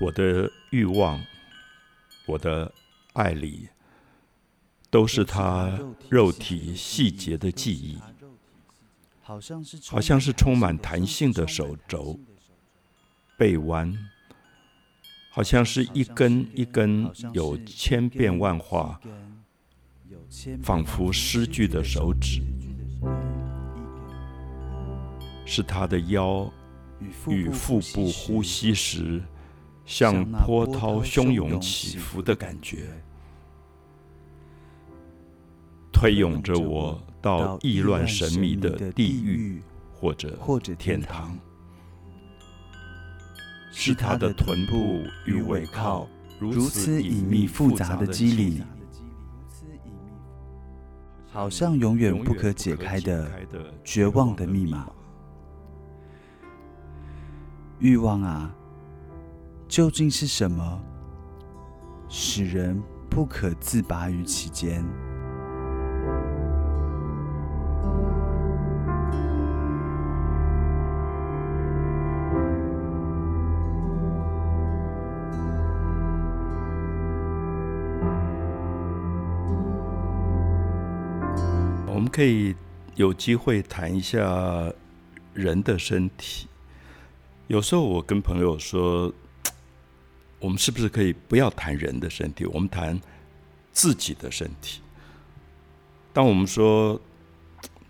我的欲望，我的爱里，都是他肉体细节的记忆，好像是充满弹性的手肘、背弯，好像是一根一根有千变万化、仿佛诗句的手指，是他的腰与腹部呼吸时。像波涛汹涌起伏的感觉，推涌着我到意乱神迷的地狱或者或者天堂。是他的臀部与尾靠如此隐秘复杂的肌理，好像永远不可解开的绝望的密码。欲望啊！究竟是什么使人不可自拔于其间？我们可以有机会谈一下人的身体。有时候我跟朋友说。我们是不是可以不要谈人的身体，我们谈自己的身体？当我们说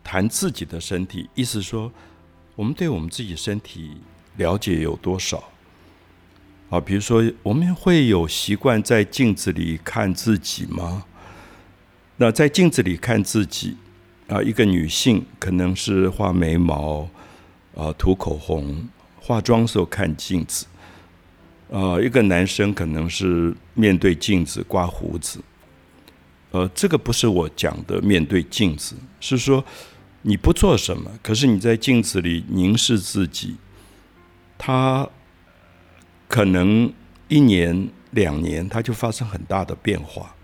谈自己的身体，意思说我们对我们自己身体了解有多少？啊，比如说我们会有习惯在镜子里看自己吗？那在镜子里看自己啊，一个女性可能是画眉毛啊、涂口红、化妆时候看镜子。呃，一个男生可能是面对镜子刮胡子，呃，这个不是我讲的面对镜子，是说你不做什么，可是你在镜子里凝视自己，他可能一年两年他就发生很大的变化。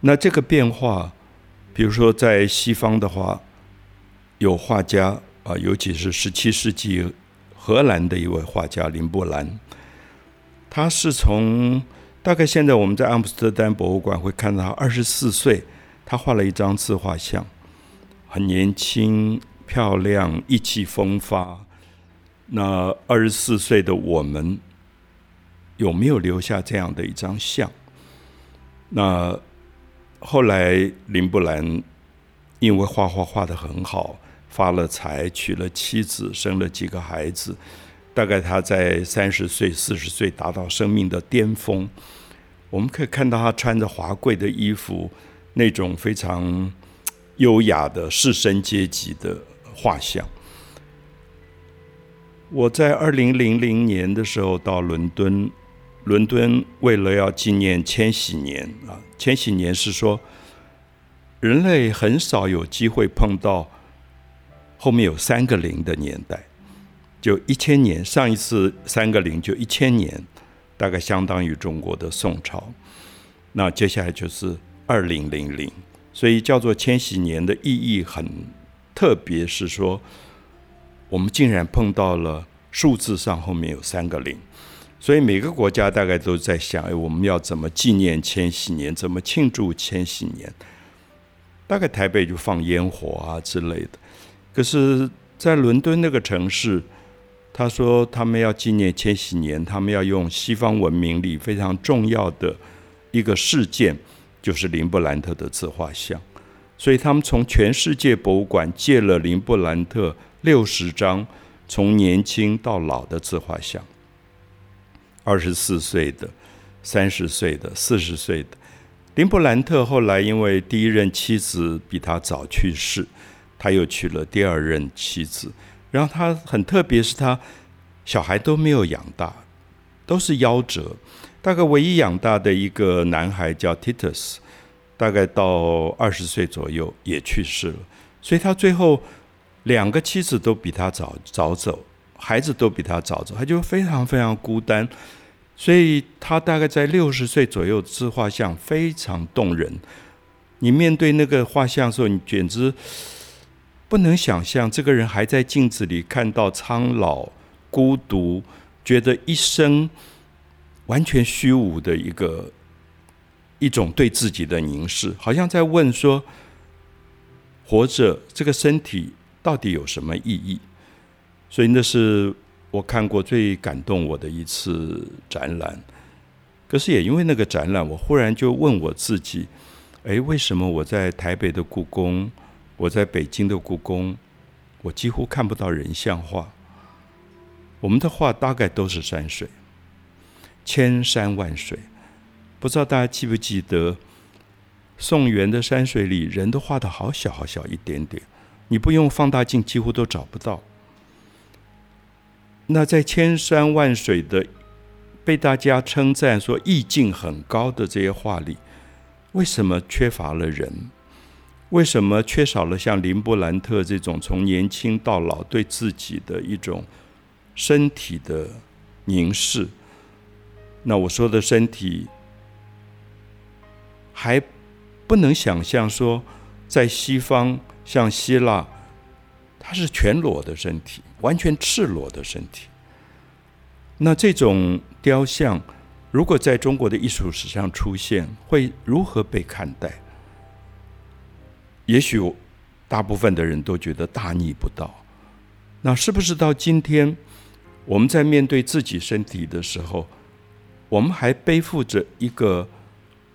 那这个变化，比如说在西方的话，有画家啊，尤其是十七世纪。荷兰的一位画家林布兰，他是从大概现在我们在阿姆斯特丹博物馆会看到，二十四岁，他画了一张自画像，很年轻、漂亮、意气风发。那二十四岁的我们有没有留下这样的一张像？那后来林布兰因为画画画的很好。发了财，娶了妻子，生了几个孩子。大概他在三十岁、四十岁达到生命的巅峰。我们可以看到他穿着华贵的衣服，那种非常优雅的士绅阶级的画像。我在二零零零年的时候到伦敦，伦敦为了要纪念千禧年啊，千禧年是说人类很少有机会碰到。后面有三个零的年代，就一千年。上一次三个零就一千年，大概相当于中国的宋朝。那接下来就是二零零零，所以叫做千禧年的意义很特别，是说我们竟然碰到了数字上后面有三个零，所以每个国家大概都在想：哎，我们要怎么纪念千禧年？怎么庆祝千禧年？大概台北就放烟火啊之类的。可是，在伦敦那个城市，他说他们要纪念千禧年，他们要用西方文明里非常重要的一个事件，就是林布兰特的自画像。所以他们从全世界博物馆借了林布兰特六十张从年轻到老的自画像，二十四岁的、三十岁的、四十岁的。林布兰特后来因为第一任妻子比他早去世。他又娶了第二任妻子，然后他很特别，是他小孩都没有养大，都是夭折。大概唯一养大的一个男孩叫 Titus，大概到二十岁左右也去世了。所以他最后两个妻子都比他早早走，孩子都比他早走，他就非常非常孤单。所以他大概在六十岁左右，自画像非常动人。你面对那个画像的时候，你简直。不能想象这个人还在镜子里看到苍老、孤独、觉得一生完全虚无的一个一种对自己的凝视，好像在问说：活着这个身体到底有什么意义？所以那是我看过最感动我的一次展览。可是也因为那个展览，我忽然就问我自己：哎，为什么我在台北的故宫，我在北京的故宫，我几乎看不到人像画？我们的画大概都是山水，千山万水。不知道大家记不记得，宋元的山水里，人都画的好小好小一点点，你不用放大镜几乎都找不到。那在千山万水的。被大家称赞说意境很高的这些画里，为什么缺乏了人？为什么缺少了像林布兰特这种从年轻到老对自己的一种身体的凝视？那我说的身体，还不能想象说，在西方像希腊，它是全裸的身体，完全赤裸的身体。那这种雕像，如果在中国的艺术史上出现，会如何被看待？也许大部分的人都觉得大逆不道。那是不是到今天，我们在面对自己身体的时候，我们还背负着一个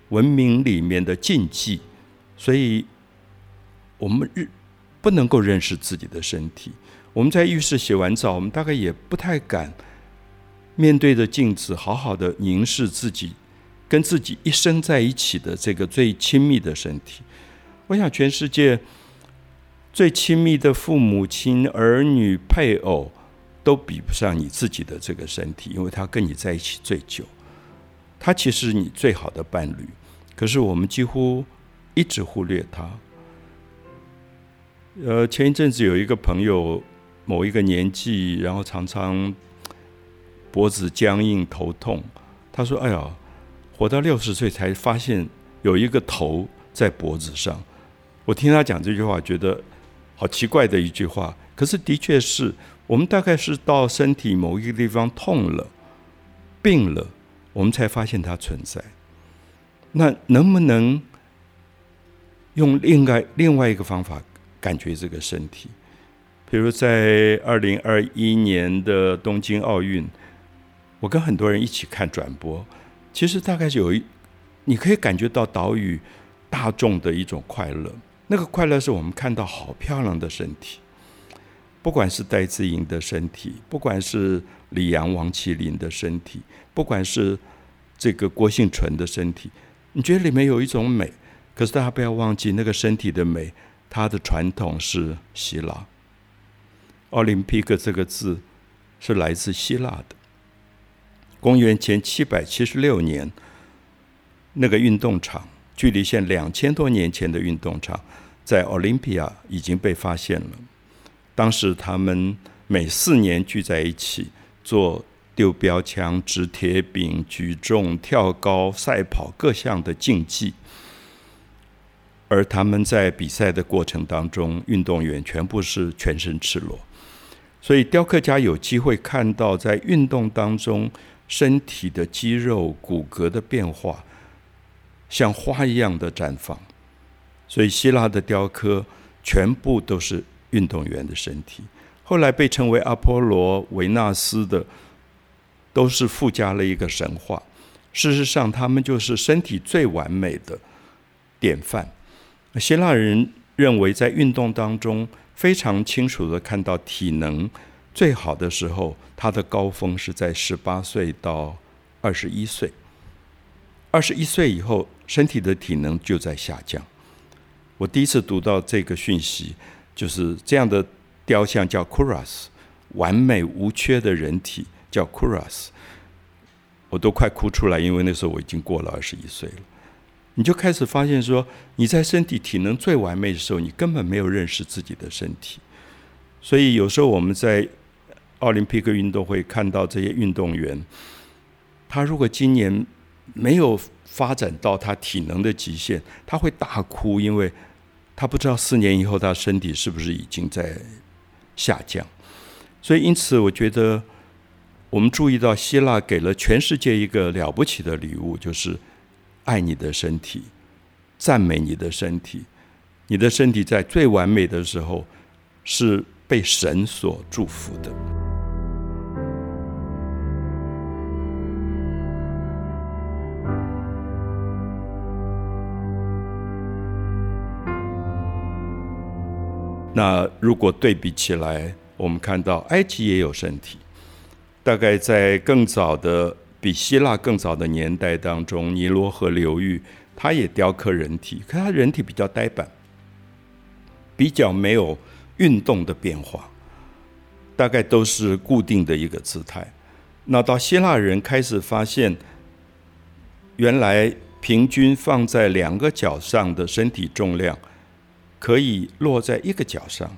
文明里面的禁忌？所以，我们日不能够认识自己的身体。我们在浴室洗完澡，我们大概也不太敢。面对着镜子，好好的凝视自己，跟自己一生在一起的这个最亲密的身体。我想，全世界最亲密的父母亲、儿女、配偶，都比不上你自己的这个身体，因为他跟你在一起最久，他其实你最好的伴侣。可是我们几乎一直忽略他。呃，前一阵子有一个朋友，某一个年纪，然后常常。脖子僵硬、头痛，他说：“哎呀，活到六十岁才发现有一个头在脖子上。”我听他讲这句话，觉得好奇怪的一句话。可是的确是我们大概是到身体某一个地方痛了、病了，我们才发现它存在。那能不能用另外另外一个方法感觉这个身体？比如在二零二一年的东京奥运。我跟很多人一起看转播，其实大概是有一，你可以感觉到岛屿大众的一种快乐。那个快乐是我们看到好漂亮的身体，不管是戴资颖的身体，不管是李阳、王麒麟的身体，不管是这个郭幸存的身体，你觉得里面有一种美。可是大家不要忘记，那个身体的美，它的传统是希腊。奥林匹克这个字是来自希腊的。公元前七百七十六年，那个运动场，距离现两千多年前的运动场，在奥林匹亚已经被发现了。当时他们每四年聚在一起做丢标枪、掷铁饼、举重、跳高、赛跑各项的竞技，而他们在比赛的过程当中，运动员全部是全身赤裸，所以雕刻家有机会看到在运动当中。身体的肌肉、骨骼的变化，像花一样的绽放。所以，希腊的雕刻全部都是运动员的身体。后来被称为阿波罗、维纳斯的，都是附加了一个神话。事实上，他们就是身体最完美的典范。希腊人认为，在运动当中非常清楚的看到体能。最好的时候，他的高峰是在十八岁到二十一岁。二十一岁以后，身体的体能就在下降。我第一次读到这个讯息，就是这样的雕像叫 Kuras，完美无缺的人体叫 Kuras，我都快哭出来，因为那时候我已经过了二十一岁了。你就开始发现说，你在身体体能最完美的时候，你根本没有认识自己的身体。所以有时候我们在奥林匹克运动会看到这些运动员，他如果今年没有发展到他体能的极限，他会大哭，因为他不知道四年以后他身体是不是已经在下降。所以，因此我觉得我们注意到希腊给了全世界一个了不起的礼物，就是爱你的身体，赞美你的身体。你的身体在最完美的时候是被神所祝福的。那如果对比起来，我们看到埃及也有身体。大概在更早的、比希腊更早的年代当中，尼罗河流域，它也雕刻人体，可它人体比较呆板，比较没有运动的变化，大概都是固定的一个姿态。那到希腊人开始发现，原来平均放在两个脚上的身体重量，可以落在一个脚上，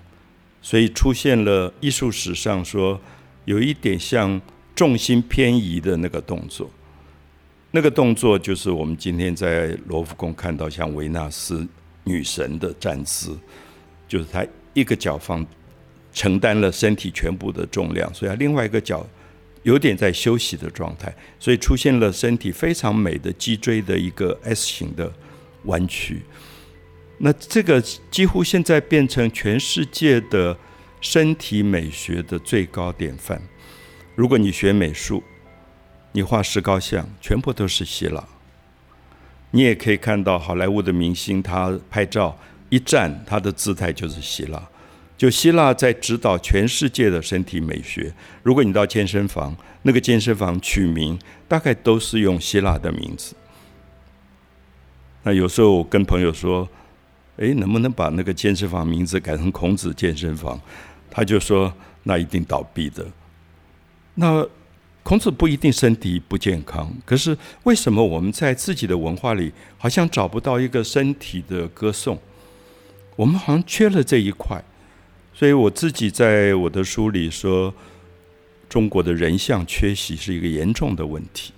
所以出现了艺术史上说。有一点像重心偏移的那个动作，那个动作就是我们今天在罗浮宫看到像维纳斯女神的站姿，就是她一个脚放承担了身体全部的重量，所以另外一个脚有点在休息的状态，所以出现了身体非常美的脊椎的一个 S 型的弯曲。那这个几乎现在变成全世界的。身体美学的最高典范。如果你学美术，你画石膏像，全部都是希腊。你也可以看到好莱坞的明星，他拍照一站，他的姿态就是希腊。就希腊在指导全世界的身体美学。如果你到健身房，那个健身房取名大概都是用希腊的名字。那有时候我跟朋友说：“诶，能不能把那个健身房名字改成孔子健身房？”他就说：“那一定倒闭的。”那孔子不一定身体不健康，可是为什么我们在自己的文化里好像找不到一个身体的歌颂？我们好像缺了这一块。所以我自己在我的书里说，中国的人像缺席是一个严重的问题。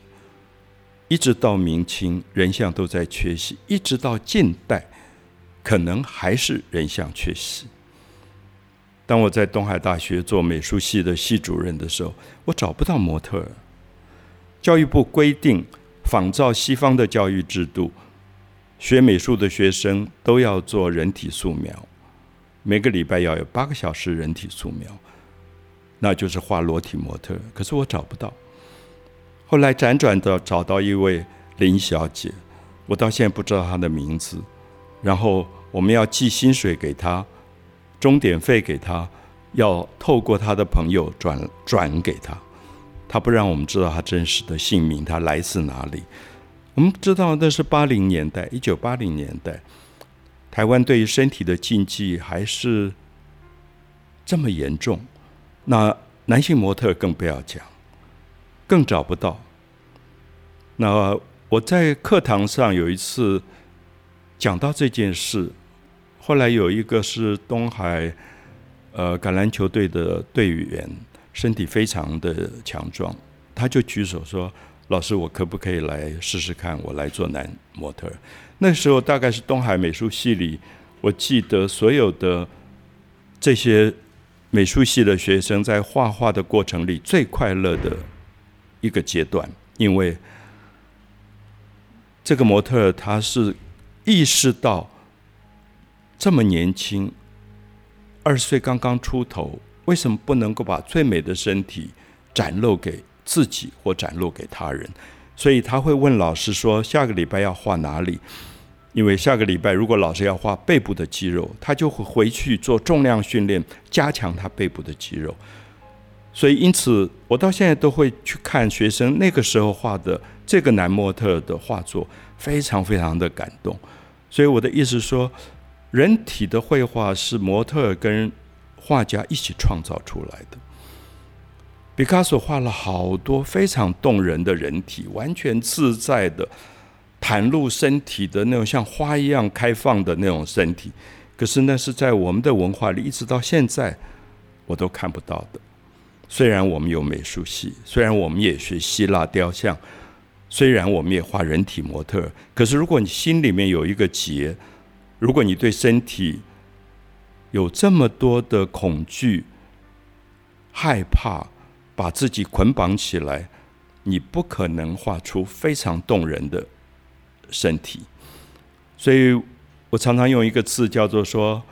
一直到明清，人像都在缺席；一直到近代，可能还是人像缺席。当我在东海大学做美术系的系主任的时候，我找不到模特儿。教育部规定，仿照西方的教育制度，学美术的学生都要做人体素描，每个礼拜要有八个小时人体素描，那就是画裸体模特。可是我找不到。后来辗转的找到一位林小姐，我到现在不知道她的名字。然后我们要寄薪水给他。钟点费给他，要透过他的朋友转转给他，他不让我们知道他真实的姓名，他来自哪里。我们知道那是八零年代，一九八零年代，台湾对于身体的禁忌还是这么严重。那男性模特更不要讲，更找不到。那我在课堂上有一次讲到这件事。后来有一个是东海，呃，橄榄球队的队员，身体非常的强壮，他就举手说：“老师，我可不可以来试试看？我来做男模特。”那时候大概是东海美术系里，我记得所有的这些美术系的学生在画画的过程里最快乐的一个阶段，因为这个模特他是意识到。这么年轻，二十岁刚刚出头，为什么不能够把最美的身体展露给自己或展露给他人？所以他会问老师说：“下个礼拜要画哪里？”因为下个礼拜如果老师要画背部的肌肉，他就会回去做重量训练，加强他背部的肌肉。所以因此，我到现在都会去看学生那个时候画的这个男模特的画作，非常非常的感动。所以我的意思说。人体的绘画是模特跟画家一起创造出来的。毕卡索画了好多非常动人的人体，完全自在的袒露身体的那种像花一样开放的那种身体。可是那是在我们的文化里一直到现在我都看不到的。虽然我们有美术系，虽然我们也学希腊雕像，虽然我们也画人体模特，可是如果你心里面有一个结。如果你对身体有这么多的恐惧、害怕，把自己捆绑起来，你不可能画出非常动人的身体。所以我常常用一个字叫做说：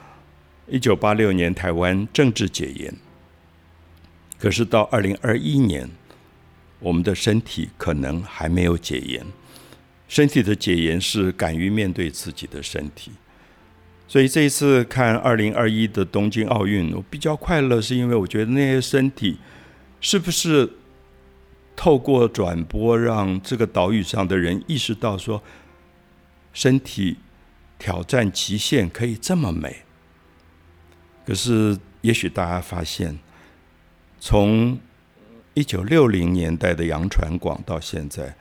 一九八六年台湾政治解严，可是到二零二一年，我们的身体可能还没有解严。身体的解严是敢于面对自己的身体。所以这一次看二零二一的东京奥运，我比较快乐，是因为我觉得那些身体是不是透过转播，让这个岛屿上的人意识到说，身体挑战极限可以这么美。可是，也许大家发现，从一九六零年代的杨传广到现在，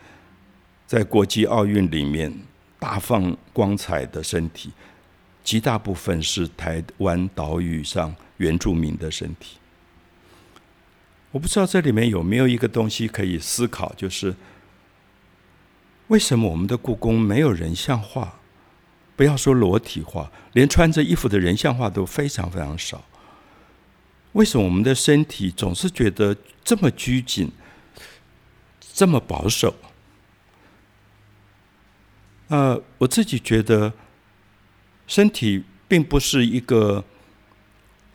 在国际奥运里面大放光彩的身体。极大部分是台湾岛屿上原住民的身体。我不知道这里面有没有一个东西可以思考，就是为什么我们的故宫没有人像画？不要说裸体画，连穿着衣服的人像画都非常非常少。为什么我们的身体总是觉得这么拘谨、这么保守？呃，我自己觉得。身体并不是一个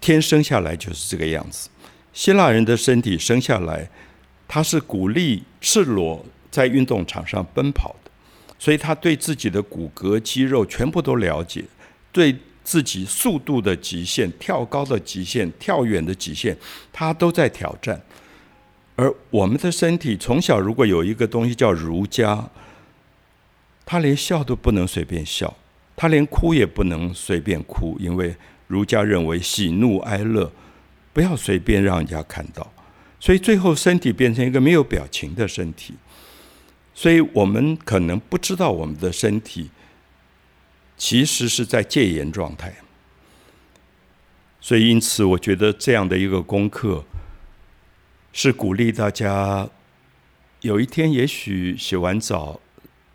天生下来就是这个样子。希腊人的身体生下来，他是鼓励赤裸在运动场上奔跑的，所以他对自己的骨骼肌肉全部都了解，对自己速度的极限、跳高的极限、跳远的极限，他都在挑战。而我们的身体从小如果有一个东西叫儒家，他连笑都不能随便笑。他连哭也不能随便哭，因为儒家认为喜怒哀乐不要随便让人家看到，所以最后身体变成一个没有表情的身体。所以我们可能不知道我们的身体其实是在戒严状态。所以因此，我觉得这样的一个功课是鼓励大家有一天也许洗完澡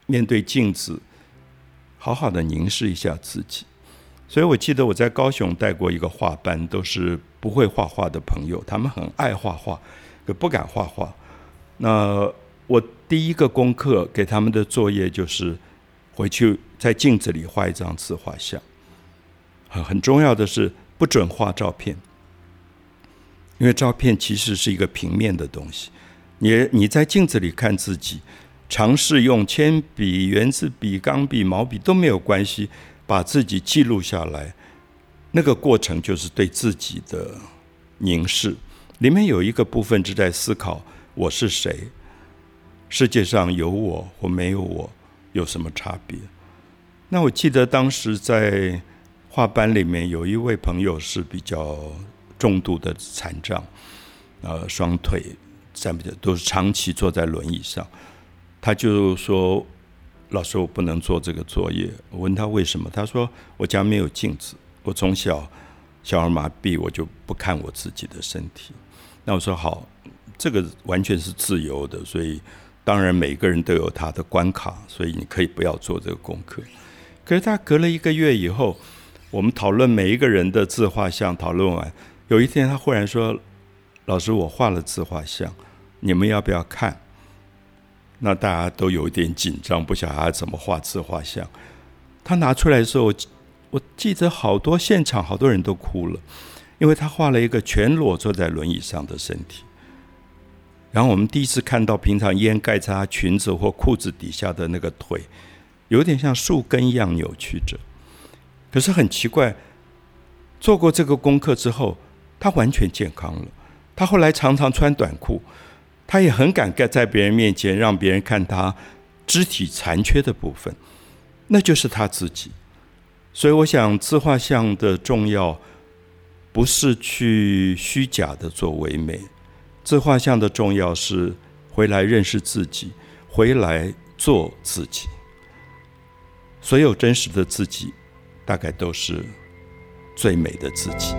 面对镜子。好好的凝视一下自己，所以我记得我在高雄带过一个画班，都是不会画画的朋友，他们很爱画画，可不敢画画。那我第一个功课给他们的作业就是回去在镜子里画一张自画像。很很重要的是不准画照片，因为照片其实是一个平面的东西。你你在镜子里看自己。尝试用铅笔、圆珠笔、钢笔、毛笔都没有关系，把自己记录下来。那个过程就是对自己的凝视。里面有一个部分是在思考我是谁，世界上有我或没有我有什么差别？那我记得当时在画班里面有一位朋友是比较重度的残障，呃，双腿站不起，都是长期坐在轮椅上。他就说：“老师，我不能做这个作业。”我问他为什么，他说：“我家没有镜子，我从小小儿麻痹，我就不看我自己的身体。”那我说：“好，这个完全是自由的，所以当然每个人都有他的关卡，所以你可以不要做这个功课。”可是他隔了一个月以后，我们讨论每一个人的自画像，讨论完，有一天他忽然说：“老师，我画了自画像，你们要不要看？”那大家都有一点紧张，不晓得他怎么画自画像。他拿出来的时候，我记得好多现场好多人都哭了，因为他画了一个全裸坐在轮椅上的身体。然后我们第一次看到平常烟盖在他裙子或裤子底下的那个腿，有点像树根一样扭曲着。可是很奇怪，做过这个功课之后，他完全健康了。他后来常常穿短裤。他也很敢盖在别人面前让别人看他肢体残缺的部分，那就是他自己。所以，我想自画像的重要不是去虚假的做唯美，自画像的重要是回来认识自己回来做自己。所有真实的自己大概都是最美的自己。